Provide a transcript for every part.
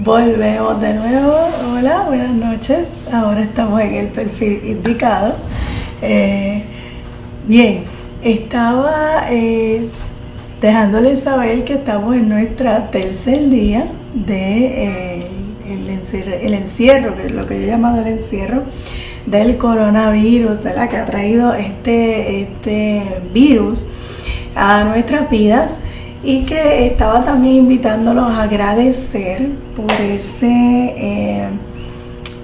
Volvemos de nuevo. Hola, buenas noches. Ahora estamos en el perfil indicado. Eh, bien, estaba eh, dejándoles saber que estamos en nuestra tercer día de eh, el, encierro, que es lo que yo he llamado el encierro del coronavirus, la que ha traído este, este virus a nuestras vidas y que estaba también invitándolos a agradecer por ese eh,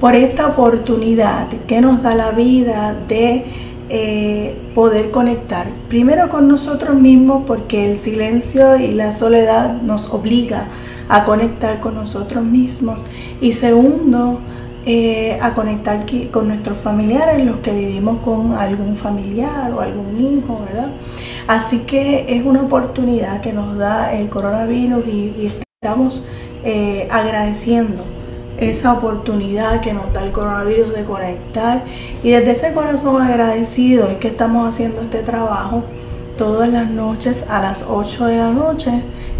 por esta oportunidad que nos da la vida de eh, poder conectar primero con nosotros mismos porque el silencio y la soledad nos obliga a conectar con nosotros mismos y segundo eh, a conectar con nuestros familiares, los que vivimos con algún familiar o algún hijo, ¿verdad? Así que es una oportunidad que nos da el coronavirus y, estamos eh, agradeciendo esa oportunidad que nos da el coronavirus de conectar. Y desde ese corazón agradecido es que estamos haciendo este trabajo todas las noches a las 8 de la noche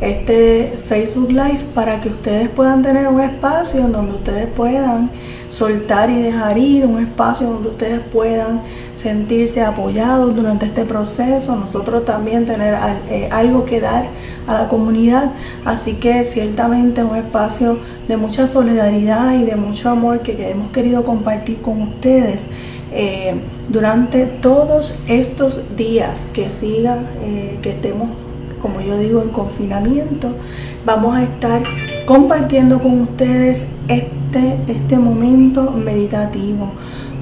este Facebook Live para que ustedes puedan tener un espacio en donde ustedes puedan soltar y dejar ir, un espacio donde ustedes puedan sentirse apoyados durante este proceso, nosotros también tener eh, algo que dar a la comunidad, así que ciertamente un espacio de mucha solidaridad y de mucho amor que hemos querido compartir con ustedes eh, durante todos estos días que siga, eh, que estemos, como yo digo, en confinamiento, vamos a estar compartiendo con ustedes este, este momento meditativo.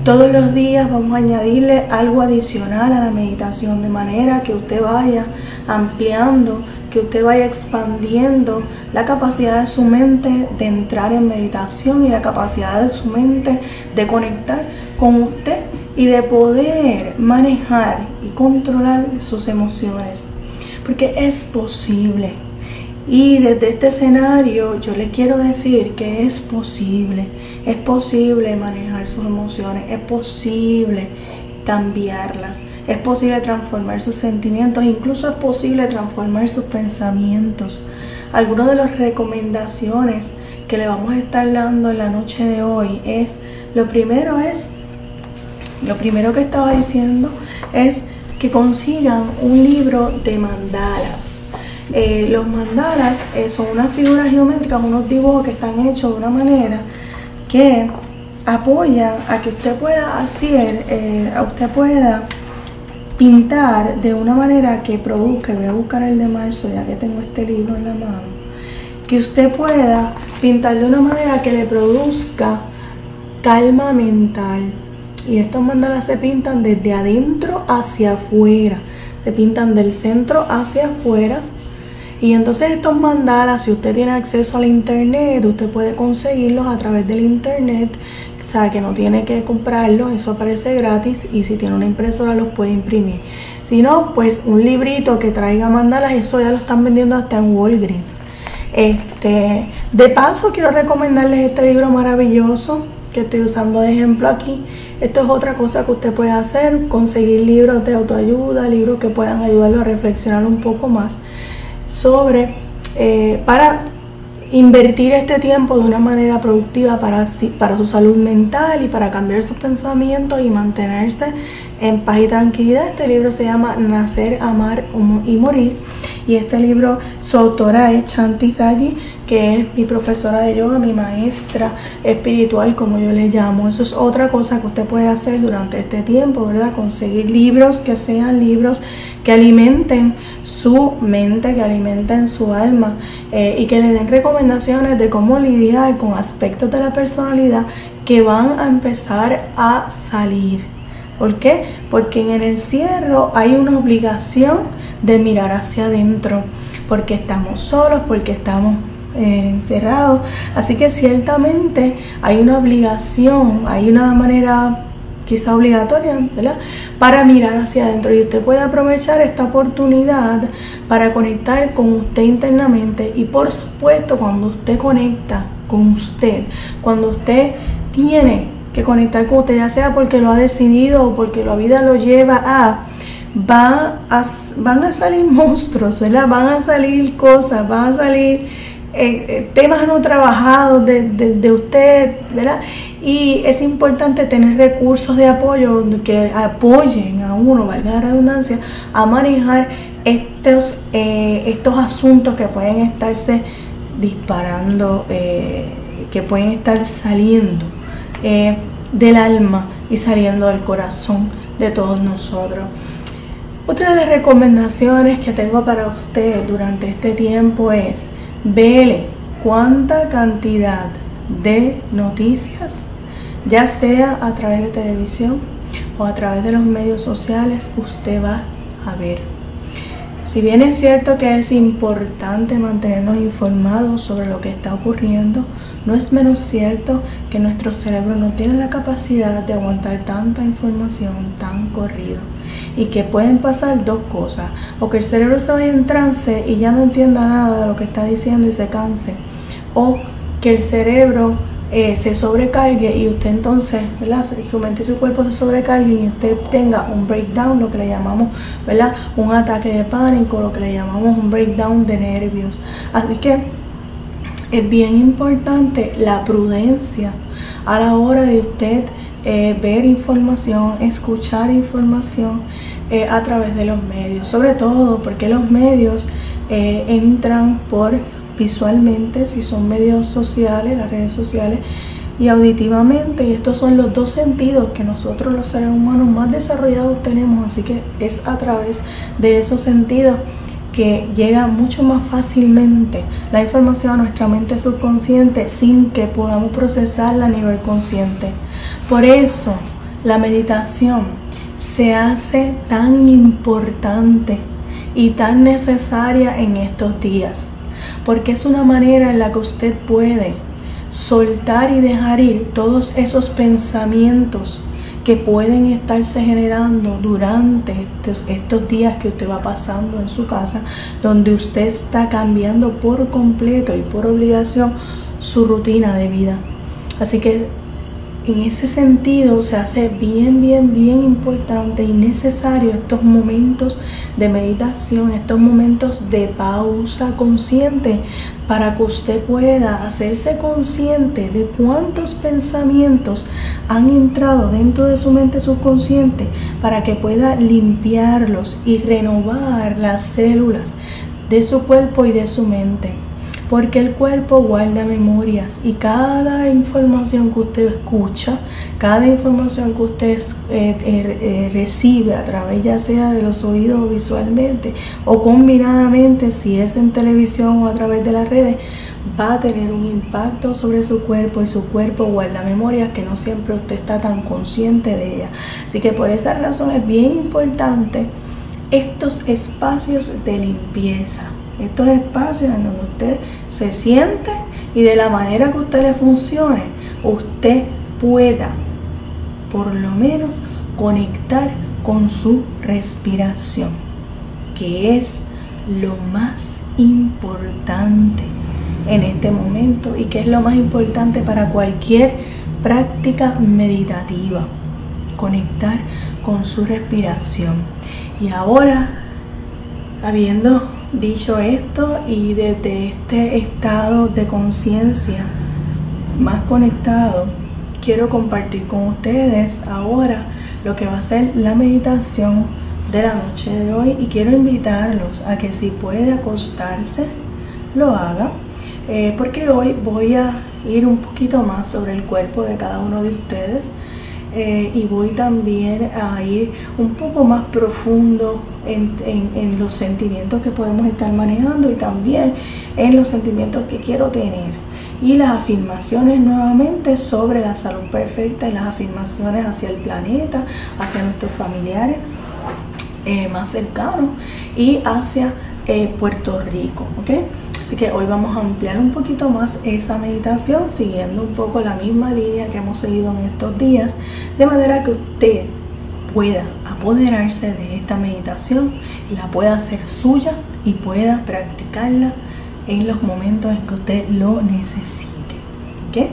Todos los días vamos a añadirle algo adicional a la meditación, de manera que usted vaya ampliando, que usted vaya expandiendo la capacidad de su mente de entrar en meditación y la capacidad de su mente de conectar con usted y de poder manejar y controlar sus emociones. Porque es posible. Y desde este escenario yo le quiero decir que es posible, es posible manejar sus emociones, es posible cambiarlas, es posible transformar sus sentimientos, incluso es posible transformar sus pensamientos. Algunas de las recomendaciones que le vamos a estar dando en la noche de hoy es, lo primero es lo primero que estaba diciendo es que consigan un libro de mandalas. Eh, los mandalas eh, son unas figuras geométricas, unos dibujos que están hechos de una manera que apoya a que usted pueda hacer, eh, a usted pueda pintar de una manera que produzca, voy a buscar el de marzo ya que tengo este libro en la mano, que usted pueda pintar de una manera que le produzca calma mental, y estos mandalas se pintan desde adentro hacia afuera. Se pintan del centro hacia afuera. Y entonces estos mandalas, si usted tiene acceso al internet, usted puede conseguirlos a través del internet. O sea, que no tiene que comprarlos, eso aparece gratis. Y si tiene una impresora, los puede imprimir. Si no, pues un librito que traiga mandalas, eso ya lo están vendiendo hasta en Walgreens. Este, de paso, quiero recomendarles este libro maravilloso que estoy usando de ejemplo aquí. Esto es otra cosa que usted puede hacer, conseguir libros de autoayuda, libros que puedan ayudarlo a reflexionar un poco más sobre, eh, para invertir este tiempo de una manera productiva para, para su salud mental y para cambiar sus pensamientos y mantenerse en paz y tranquilidad. Este libro se llama Nacer, Amar y Morir y este libro, su autora es Chanti Raji, que es mi profesora de yoga, mi maestra espiritual, como yo le llamo. Eso es otra cosa que usted puede hacer durante este tiempo, ¿verdad? Conseguir libros que sean libros que alimenten su mente, que alimenten su alma eh, y que le den recomendaciones de cómo lidiar con aspectos de la personalidad que van a empezar a salir. ¿Por qué? Porque en el encierro hay una obligación de mirar hacia adentro, porque estamos solos, porque estamos eh, encerrados. Así que ciertamente hay una obligación, hay una manera quizá obligatoria, ¿verdad? Para mirar hacia adentro y usted puede aprovechar esta oportunidad para conectar con usted internamente y por supuesto cuando usted conecta con usted, cuando usted tiene que conectar con usted, ya sea porque lo ha decidido o porque la vida lo lleva a, van a, van a salir monstruos, ¿verdad? Van a salir cosas, van a salir eh, eh, temas no trabajados de, usted, ¿verdad? Y es importante tener recursos de apoyo que apoyen a uno, valga la redundancia, a manejar estos, estos asuntos que pueden estarse disparando, que pueden estar saliendo del alma y saliendo del corazón de todos nosotros. Otra de las recomendaciones que tengo para usted durante este tiempo es vele cuánta cantidad de noticias, ya sea a través de televisión o a través de los medios sociales, usted va a ver. Si bien es cierto que es importante mantenernos informados sobre lo que está ocurriendo, no es menos cierto que nuestro cerebro no tiene la capacidad de aguantar tanta información tan corrido y que pueden pasar dos cosas, o que el cerebro se vaya en trance y ya no entienda nada de lo que está diciendo y se canse, o que el cerebro eh, se sobrecargue y usted entonces, ¿verdad? Su mente y su cuerpo se sobrecarguen y usted tenga un breakdown, lo que le llamamos, ¿verdad? Un ataque de pánico, lo que le llamamos un breakdown de nervios. Así que es bien importante la prudencia a la hora de usted eh, ver información, escuchar información eh, a través de los medios, sobre todo porque los medios entran por visualmente, si son medios sociales, las redes sociales, y auditivamente, y estos son los dos sentidos que nosotros los seres humanos más desarrollados tenemos, así que es a través de esos sentidos que llega mucho más fácilmente la información a nuestra mente subconsciente sin que podamos procesarla a nivel consciente. Por eso la meditación se hace tan importante y tan necesaria en estos días, porque es una manera en la que usted puede soltar y dejar ir todos esos pensamientos que pueden estarse generando durante estos, días que usted va pasando en su casa, donde usted está cambiando por completo y por obligación su rutina de vida. Así que en ese sentido se hace bien, bien, bien importante y necesario estos momentos de meditación, estos momentos de pausa consciente para que usted pueda hacerse consciente de cuántos pensamientos han entrado dentro de su mente subconsciente para que pueda limpiarlos y renovar las células de su cuerpo y de su mente porque el cuerpo guarda memorias y cada información que usted escucha, cada información que usted eh, eh, eh, recibe a través ya sea de los oídos visualmente o combinadamente, si es en televisión o a través de las redes, va a tener un impacto sobre su cuerpo y su cuerpo guarda memorias que no siempre usted está tan consciente de ellas. Así que por esa razón es bien importante estos espacios de limpieza estos espacios en donde usted se siente y de la manera que usted le funcione, usted pueda por lo menos conectar con su respiración, que es lo más importante en este momento y que es lo más importante para cualquier práctica meditativa, conectar con su respiración. Y ahora, habiendo Dicho esto y desde este estado de conciencia más conectado, quiero compartir con ustedes ahora lo que va a ser la meditación de la noche de hoy y quiero invitarlos a que si puede acostarse, lo haga, eh, porque hoy voy a ir un poquito más sobre el cuerpo de cada uno de ustedes eh, y voy también a ir un poco más profundo en, los sentimientos que podemos estar manejando y también en los sentimientos que quiero tener. Y las afirmaciones nuevamente sobre la salud perfecta y las afirmaciones hacia el planeta, hacia nuestros familiares eh, más cercanos y hacia eh, Puerto Rico. ¿okay? Así que hoy vamos a ampliar un poquito más esa meditación siguiendo un poco la misma línea que hemos seguido en estos días, de manera que usted pueda apoderarse de esta meditación y la pueda hacer suya y pueda practicarla en los momentos en que usted lo necesite. ¿okay?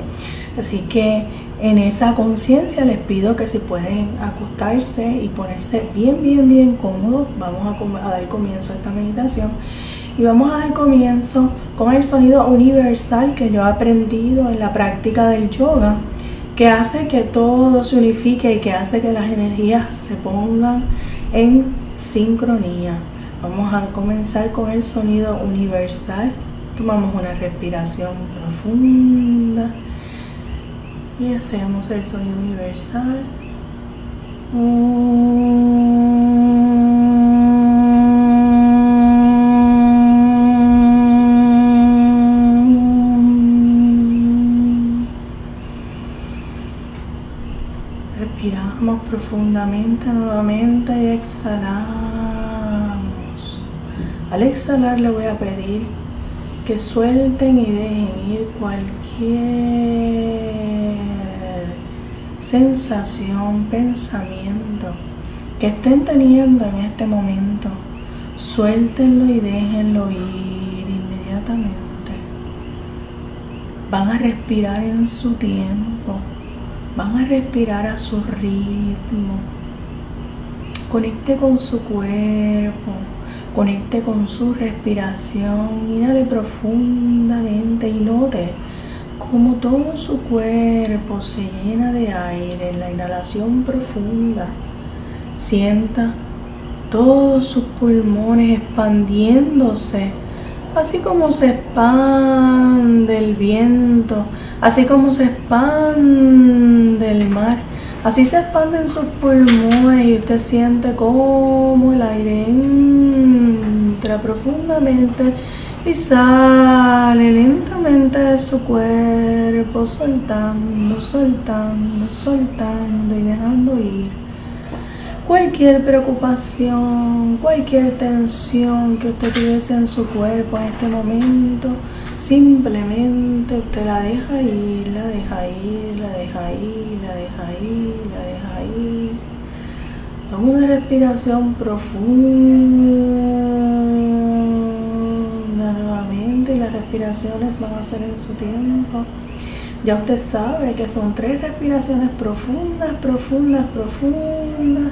Así que en esa conciencia les pido que si pueden acostarse y ponerse bien, bien, bien cómodos, vamos a, a dar comienzo a esta meditación y vamos a dar comienzo con el sonido universal que yo he aprendido en la práctica del yoga, que hace que todo se unifique y que hace que las energías se pongan en sincronía. Vamos a comenzar con el sonido universal. Tomamos una respiración profunda y hacemos el sonido universal. Respiramos profundamente nuevamente y exhalamos. Al exhalar le voy a pedir que suelten y dejen ir cualquier sensación, pensamiento que estén teniendo en este momento, suéltenlo y déjenlo ir inmediatamente. Van a respirar en su tiempo, van a respirar a su ritmo. Conecte con su cuerpo, conecte con su respiración, inhale profundamente y note como todo su cuerpo se llena de aire en la inhalación profunda. Sienta todos sus pulmones expandiéndose, así como se expande el viento, así como se expande el mar. Así se expanden sus pulmones y usted siente como el aire entra profundamente y sale lentamente de su cuerpo, soltando, soltando, soltando y dejando ir. Cualquier preocupación, cualquier tensión que usted tuviese en su cuerpo en este momento, simplemente usted la deja ir, la deja ir, la deja ir, la deja ir, la deja ir. Toma una respiración profunda nuevamente y las respiraciones van a ser en su tiempo. Ya usted sabe que son tres respiraciones profundas, profundas, profundas.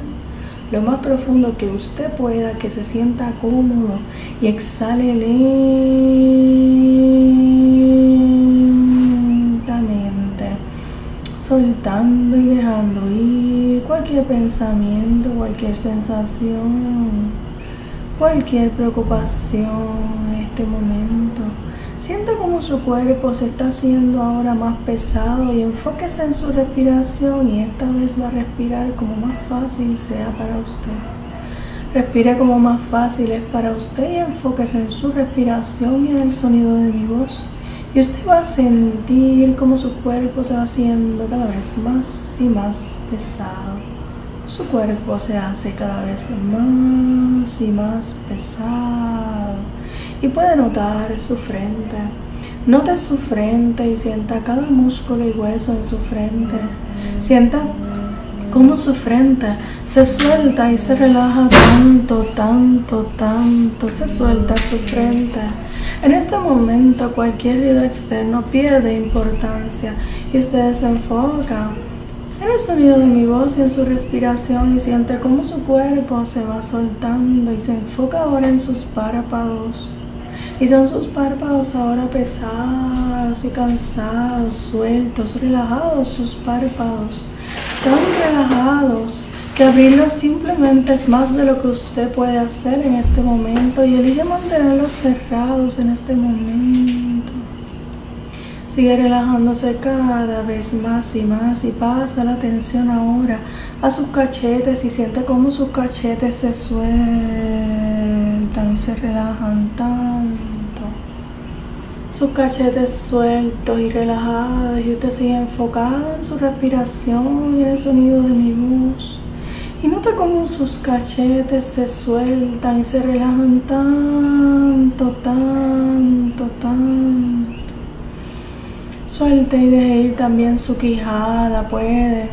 Lo más profundo que usted pueda, que se sienta cómodo y exhale soltando y dejando ir cualquier pensamiento, cualquier sensación cualquier preocupación en este momento. Sienta como su cuerpo se está haciendo ahora más pesado y enfóquese en su respiración y esta vez va a respirar como más fácil sea para usted. Respire como más fácil es para usted y enfóquese en su respiración y en el sonido de mi voz. Y usted va a sentir como su cuerpo se va haciendo cada vez más y más pesado su cuerpo se hace cada vez más y más pesado y puede notar su frente. Note su frente y sienta cada músculo y hueso en su frente. Sienta cómo su frente se suelta y se relaja tanto, tanto, tanto. Se suelta su frente. En este momento cualquier ruido externo pierde importancia y usted se enfoca en el sonido de mi voz y en su respiración y siente cómo su cuerpo se va soltando y se enfoca ahora en sus párpados. Y son sus párpados ahora pesados y cansados, sueltos, relajados sus párpados. Tan relajados que abrirlos simplemente es más de lo que usted puede hacer en este momento y elige mantenerlos cerrados en este momento. Sigue relajándose cada vez más y más y pasa la atención ahora a sus cachetes y siente cómo sus cachetes se sueltan y se relajan tanto. Sus cachetes sueltos y relajados y usted sigue enfocado en su respiración y en el sonido de mi voz. Y nota cómo sus cachetes se sueltan y se relajan tanto, tanto, tanto. Suelte y deje ir también su quijada, puede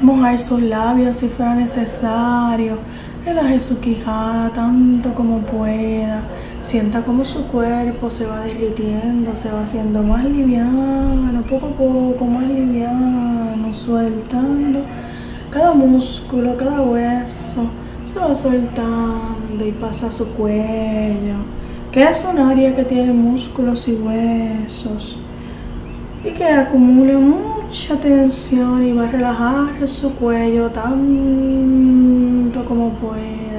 mojar sus labios si fuera necesario. Relaje su quijada tanto como pueda. Sienta como su cuerpo se va derritiendo, se va haciendo más liviano, poco a poco, más liviano, sueltando cada músculo, cada hueso. Se va soltando y pasa su cuello que es un área que tiene músculos y huesos y que acumule mucha tensión y va a relajar su cuello tanto como pueda.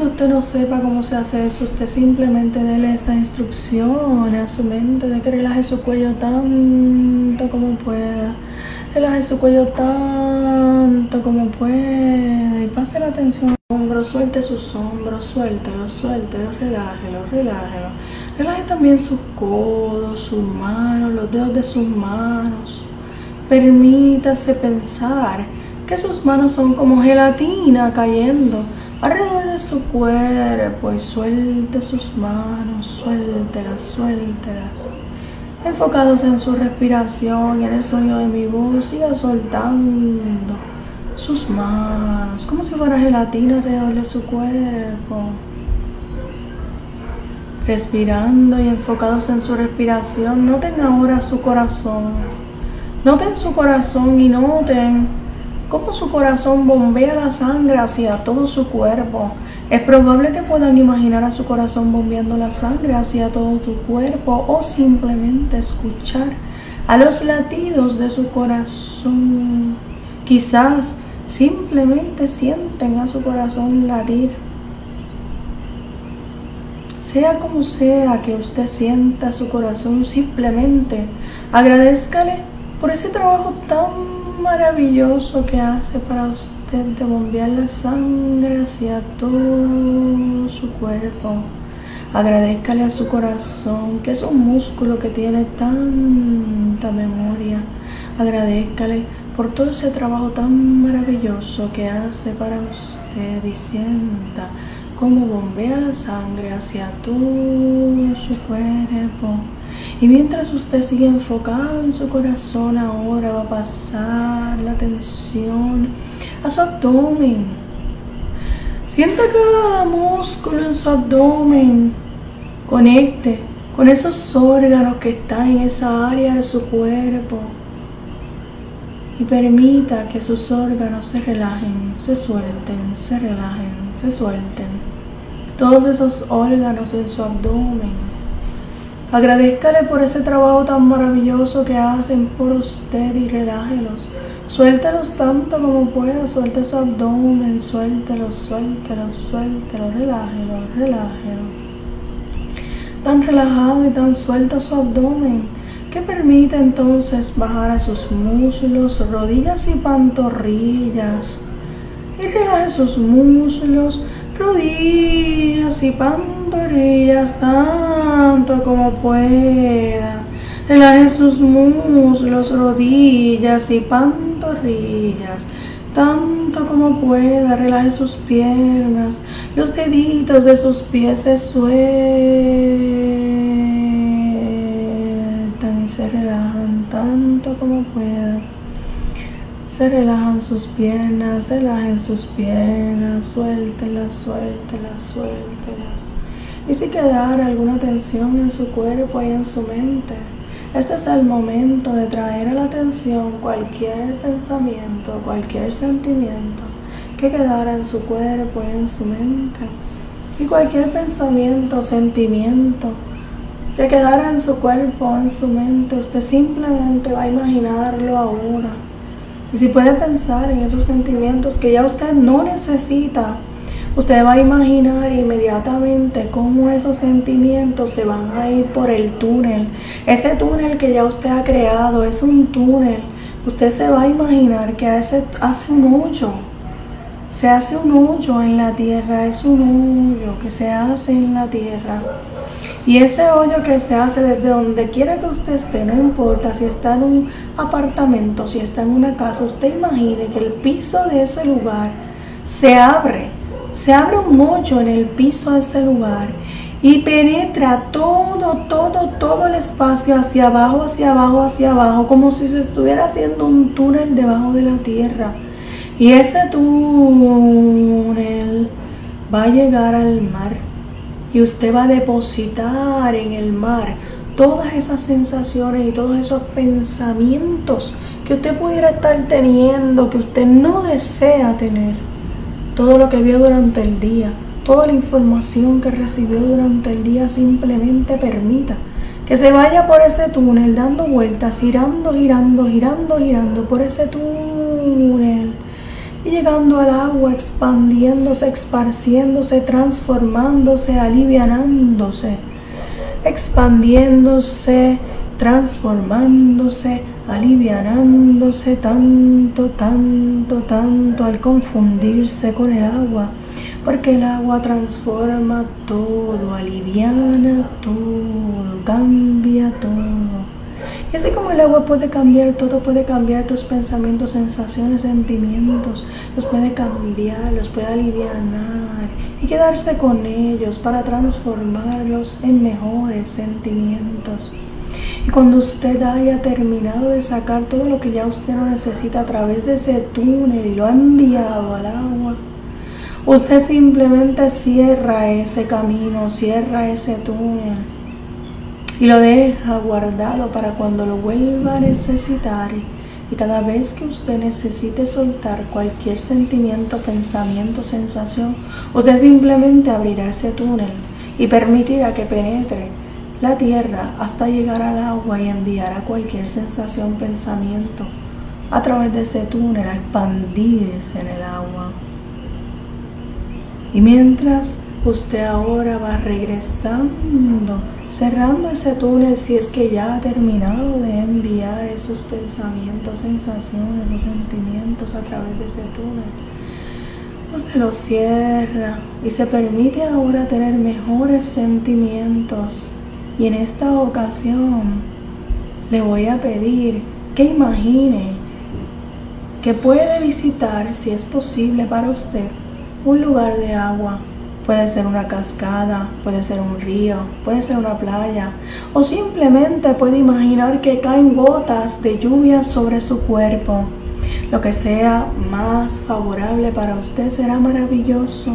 Cuando usted no sepa cómo se hace eso, usted simplemente dele esa instrucción a su mente de que relaje su cuello tanto como pueda. Relaje su cuello tanto como pueda y pase la atención hombros, suelte sus hombros, suéltelo, suéltelo, relájelo, relájelo. Relaje también sus codos, sus manos, los dedos de sus manos. Permítase pensar que sus manos son como gelatina cayendo de su cuerpo y suelte sus manos, suéltelas, suéltelas. Enfocados en su respiración y en el sonido de mi voz, siga soltando sus manos, como si fuera gelatina alrededor de su cuerpo. Respirando y enfocados en su respiración, noten ahora su corazón. Noten su corazón y noten cómo su corazón bombea la sangre hacia todo su cuerpo. Es probable que puedan imaginar a su corazón bombeando la sangre hacia todo tu cuerpo o simplemente escuchar a los latidos de su corazón. Quizás Simplemente sienten a su corazón latir. Sea como sea que usted sienta su corazón, simplemente agradezcale por ese trabajo tan maravilloso que hace para usted de bombear la sangre hacia todo su cuerpo. Agradezcale a su corazón, que es un músculo que tiene tanta memoria. Agradezcale por todo ese trabajo tan maravilloso que hace para usted y sienta cómo bombea la sangre hacia todo su cuerpo. Y mientras usted sigue enfocado en su corazón, ahora va a pasar la atención a su abdomen. Sienta cada músculo en su abdomen. Conecte con esos órganos que están en esa área de su cuerpo y permita que sus órganos se relajen, se suelten, se relajen, se suelten. Todos esos órganos en su abdomen. Agradezcale por ese trabajo tan maravilloso que hacen por usted y relájelos. Suéltelos tanto como pueda, suelte su abdomen, suéltelo, suéltelo, suéltelo, relájelo, relájelo. Tan relajado y tan suelto su abdomen que permite entonces bajar a sus muslos, rodillas y pantorrillas. Y relaje sus muslos, rodillas y pantorrillas tanto como pueda. Relaje sus muslos, rodillas y pantorrillas tanto como pueda. Relaje sus piernas, los deditos de sus pies se sueltan se relajan tanto como puedan. Se relajan sus piernas, relajen sus piernas, suéltelas, suéltelas, suéltelas. Y si quedara alguna tensión en su cuerpo y en su mente, este es el momento de traer a la atención cualquier pensamiento, cualquier sentimiento que quedara en su cuerpo y en su mente. Y cualquier pensamiento, sentimiento que quedara en su cuerpo, en su mente. Usted simplemente va a imaginarlo ahora. Y si puede pensar en esos sentimientos que ya usted no necesita, usted va a imaginar inmediatamente cómo esos sentimientos se van a ir por el túnel. Ese túnel que ya usted ha creado es un túnel. Usted se va a imaginar que hace, hace un hoyo. Se hace un hoyo en la tierra, es un hoyo que se hace en la tierra. Y ese hoyo que se hace desde donde quiera que usted esté, no importa si está en un apartamento, si está en una casa, usted imagine que el piso de ese lugar se abre, se abre un hoyo en el piso de ese lugar y penetra todo, todo, todo el espacio hacia abajo, hacia abajo, hacia abajo, como si se estuviera haciendo un túnel debajo de la tierra. Y ese túnel va a llegar al mar y usted va a depositar en el mar todas esas sensaciones y todos esos pensamientos que usted pudiera estar teniendo, que usted no desea tener. Todo lo que vio durante el día, toda la información que recibió durante el día simplemente permita que se vaya por ese túnel dando vueltas, girando, girando, girando, girando por ese túnel y llegando al agua, expandiéndose, esparciéndose, transformándose, alivianándose, expandiéndose, transformándose, alivianándose tanto, tanto, tanto al confundirse con el agua, porque el agua transforma todo, aliviana todo, cambia todo. Y así como el agua puede cambiar todo, puede cambiar tus pensamientos, sensaciones, sentimientos, los puede cambiar, los puede aliviar y quedarse con ellos para transformarlos en mejores sentimientos. Y cuando usted haya terminado de sacar todo lo que ya usted no necesita a través de ese túnel y lo ha enviado al agua, usted simplemente cierra ese camino, cierra ese túnel y lo deja guardado para cuando lo vuelva a necesitar. Y cada vez que usted necesite soltar cualquier sentimiento, pensamiento, sensación, usted simplemente abrirá ese túnel y permitirá que penetre la tierra hasta llegar al agua y enviar a cualquier sensación, pensamiento a través de ese túnel a expandirse en el agua. Y mientras usted ahora va regresando, cerrando ese túnel si es que ya ha terminado de enviar esos pensamientos, sensaciones o sentimientos a través de ese túnel, usted lo cierra y se permite ahora tener mejores sentimientos y en esta ocasión le voy a pedir que imagine que puede visitar, si es posible para usted, un lugar de agua. Puede ser una cascada, puede ser un río, puede ser una playa o simplemente puede imaginar que caen gotas de lluvia sobre su cuerpo. Lo que sea más favorable para usted será maravilloso.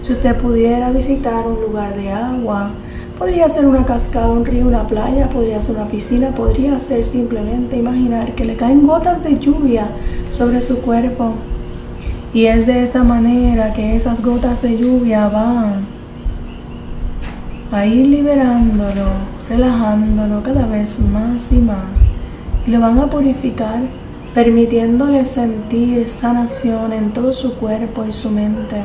Si usted pudiera visitar un lugar de agua, Podría ser una cascada, un río, una playa, podría ser una piscina, podría ser simplemente imaginar que le caen gotas de lluvia sobre su cuerpo. Y es de esa manera que esas gotas de lluvia van a ir liberándolo, relajándolo cada vez más y más. Y lo van a purificar, permitiéndole sentir sanación en todo su cuerpo y su mente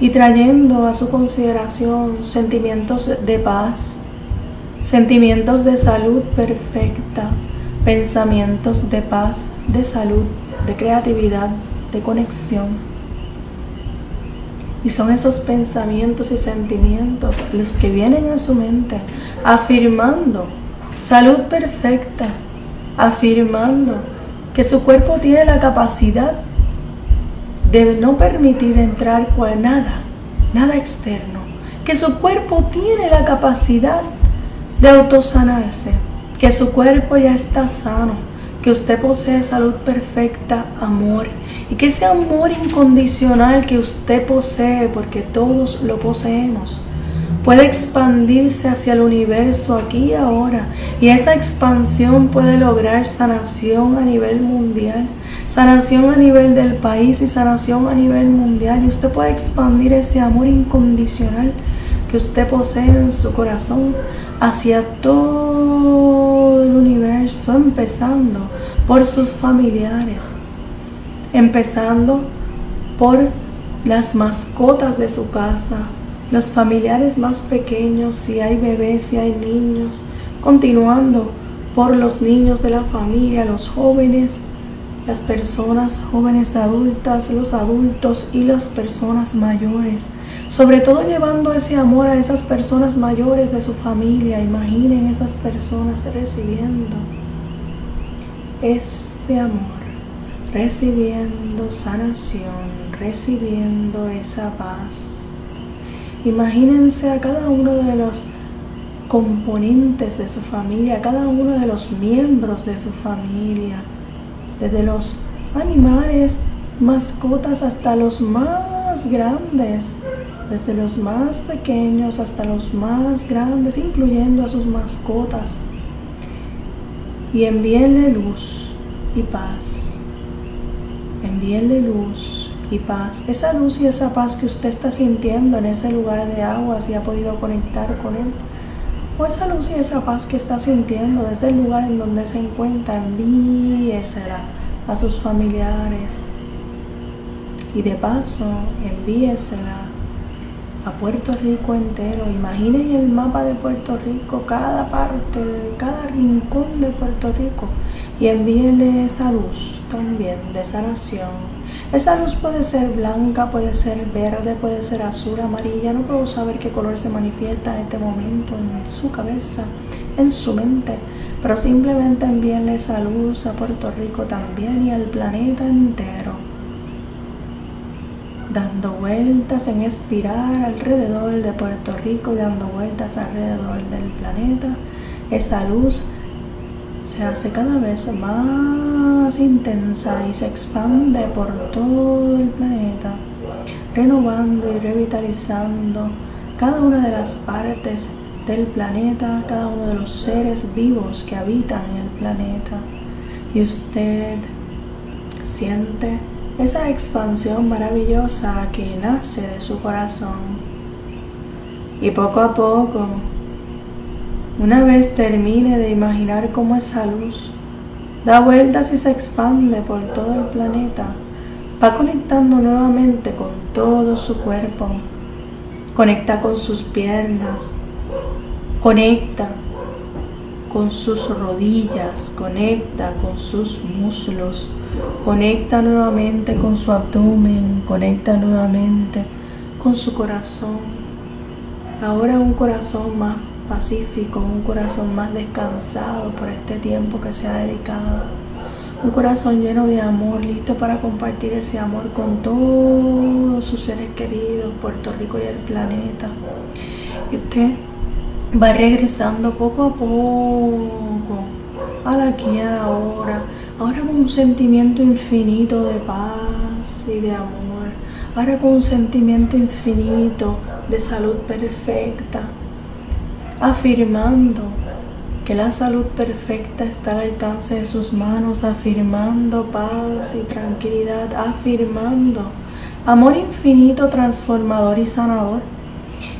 y trayendo a su consideración sentimientos de paz, sentimientos de salud perfecta, pensamientos de paz, de salud, de creatividad, de conexión. Y son esos pensamientos y sentimientos los que vienen a su mente afirmando salud perfecta, afirmando que su cuerpo tiene la capacidad debe no permitir entrar cual nada, nada externo, que su cuerpo tiene la capacidad de autosanarse, que su cuerpo ya está sano, que usted posee salud perfecta, amor, y que ese amor incondicional que usted posee, porque todos lo poseemos, puede expandirse hacia el universo aquí y ahora. Y esa expansión puede lograr sanación a nivel mundial, sanación a nivel del país y sanación a nivel mundial. Y usted puede expandir ese amor incondicional que usted posee en su corazón hacia todo el universo, empezando por sus familiares, empezando por las mascotas de su casa, los familiares más pequeños, si hay bebés, si hay niños, continuando por los niños de la familia, los jóvenes, las personas jóvenes adultas, los adultos y las personas mayores. Sobre todo llevando ese amor a esas personas mayores de su familia. Imaginen esas personas recibiendo ese amor, recibiendo sanación, recibiendo esa paz Imagínense a cada uno de los componentes de su familia, a cada uno de los miembros de su familia, desde los animales, mascotas hasta los más grandes, desde los más pequeños hasta los más grandes, incluyendo a sus mascotas. Y envíenle luz y paz. Envíenle luz y paz. Esa luz y esa paz que usted está sintiendo en ese lugar de agua, si ha podido conectar con él. O esa luz y esa paz que está sintiendo desde el lugar en donde se encuentra, envíesela a sus familiares. Y de paso, envíesela a Puerto Rico entero. Imaginen el mapa de Puerto Rico, cada parte, cada rincón de Puerto Rico. Y envíenle esa luz también de sanación. Esa luz puede ser blanca, puede ser verde, puede ser azul, amarilla. No puedo saber qué color se manifiesta en este momento en su cabeza, en su mente. Pero simplemente envíenle esa luz a Puerto Rico también y al planeta entero dando vueltas en espiral alrededor de Puerto Rico y dando vueltas alrededor del planeta. Esa luz se hace cada vez más intensa y se expande por todo el planeta, renovando y revitalizando cada una de las partes del planeta, cada uno de los seres vivos que habitan el planeta. Y usted siente esa expansión maravillosa que nace de su corazón. Y poco a poco, una vez termine de imaginar cómo esa luz da vueltas y se expande por todo el planeta, va conectando nuevamente con todo su cuerpo, conecta con sus piernas, conecta con sus rodillas, conecta con sus muslos, Conecta nuevamente con su abdomen, conecta nuevamente con su corazón. Ahora un corazón más pacífico, un corazón más descansado por este tiempo que se ha dedicado. Un corazón lleno de amor, listo para compartir ese amor con todos sus seres queridos, Puerto Rico y el planeta. Y usted va regresando poco a poco a la aquí a la hora ahora con un sentimiento infinito de paz y de amor, ahora con un sentimiento infinito de salud perfecta, afirmando que la salud perfecta está al alcance de sus manos, afirmando paz y tranquilidad, afirmando amor infinito, transformador y sanador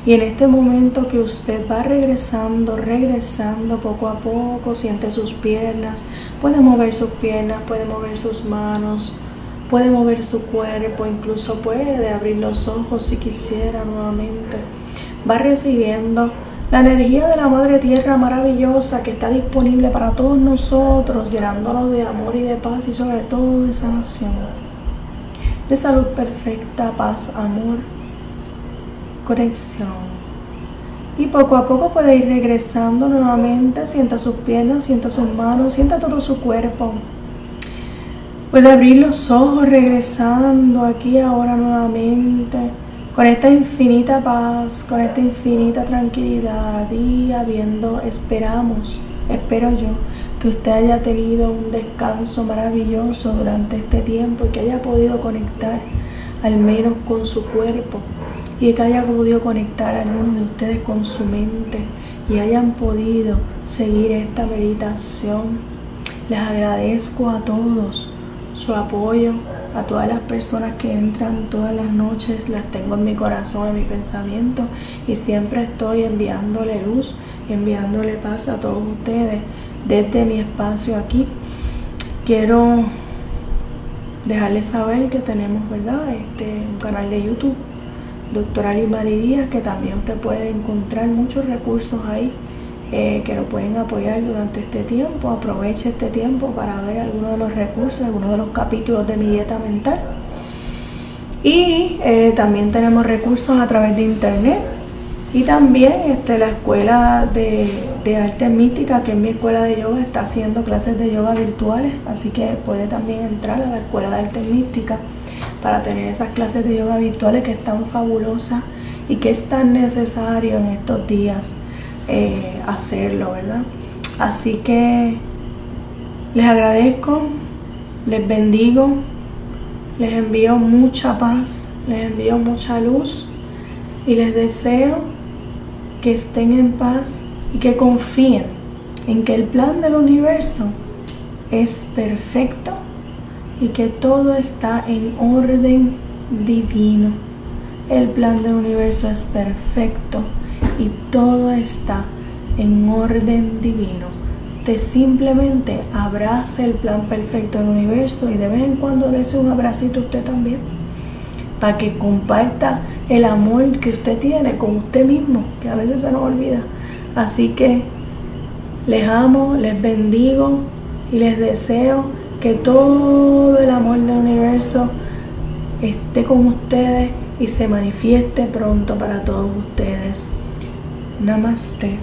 y en este momento que usted va regresando, regresando poco a poco, siente sus piernas, puede mover sus piernas, puede mover sus manos, puede mover su cuerpo, incluso puede abrir los ojos si quisiera nuevamente. Va recibiendo la energía de la Madre Tierra maravillosa que está disponible para todos nosotros, llenándonos de amor y de paz y sobre todo de sanación, de salud perfecta, paz, amor conexión. Y poco a poco puede ir regresando nuevamente, sienta sus piernas, sienta sus manos, sienta todo su cuerpo. Puede abrir los ojos regresando aquí ahora nuevamente con esta infinita paz, con esta infinita tranquilidad y habiendo, esperamos, espero yo, que usted haya tenido un descanso maravilloso durante este tiempo y que haya podido conectar al menos con su cuerpo y que haya podido conectar a algunos de ustedes con su mente y hayan podido seguir esta meditación. Les agradezco a todos su apoyo, a todas las personas que entran todas las noches, las tengo en mi corazón, en mi pensamiento y siempre estoy enviándole luz, enviándole paz a todos ustedes desde mi espacio aquí. Quiero dejarles saber que tenemos, ¿verdad? Este, un canal de YouTube doctora Limari Díaz, que también usted puede encontrar muchos recursos ahí eh, que lo pueden apoyar durante este tiempo. Aproveche este tiempo para ver algunos de los recursos, algunos de los capítulos de mi dieta mental. Y eh, también tenemos recursos a través de internet y también este, la escuela de, de arte mística, que es mi escuela de yoga, está haciendo clases de yoga virtuales, así que puede también entrar a la escuela de arte mística para tener esas clases de yoga virtuales que están fabulosas y que es tan necesario en estos días eh, hacerlo, ¿verdad? Así que les agradezco, les bendigo, les envío mucha paz, les envío mucha luz y les deseo que estén en paz y que confíen en que el plan del universo es perfecto y que todo está en orden divino. El plan del universo es perfecto y todo está en orden divino. Te simplemente abraza el plan perfecto del universo y de vez en cuando dése un abracito usted también para que comparta el amor que usted tiene con usted mismo, que a veces se nos olvida. Así que les amo, les bendigo y les deseo que todo el amor del universo esté con ustedes y se manifieste pronto para todos ustedes. Namastê.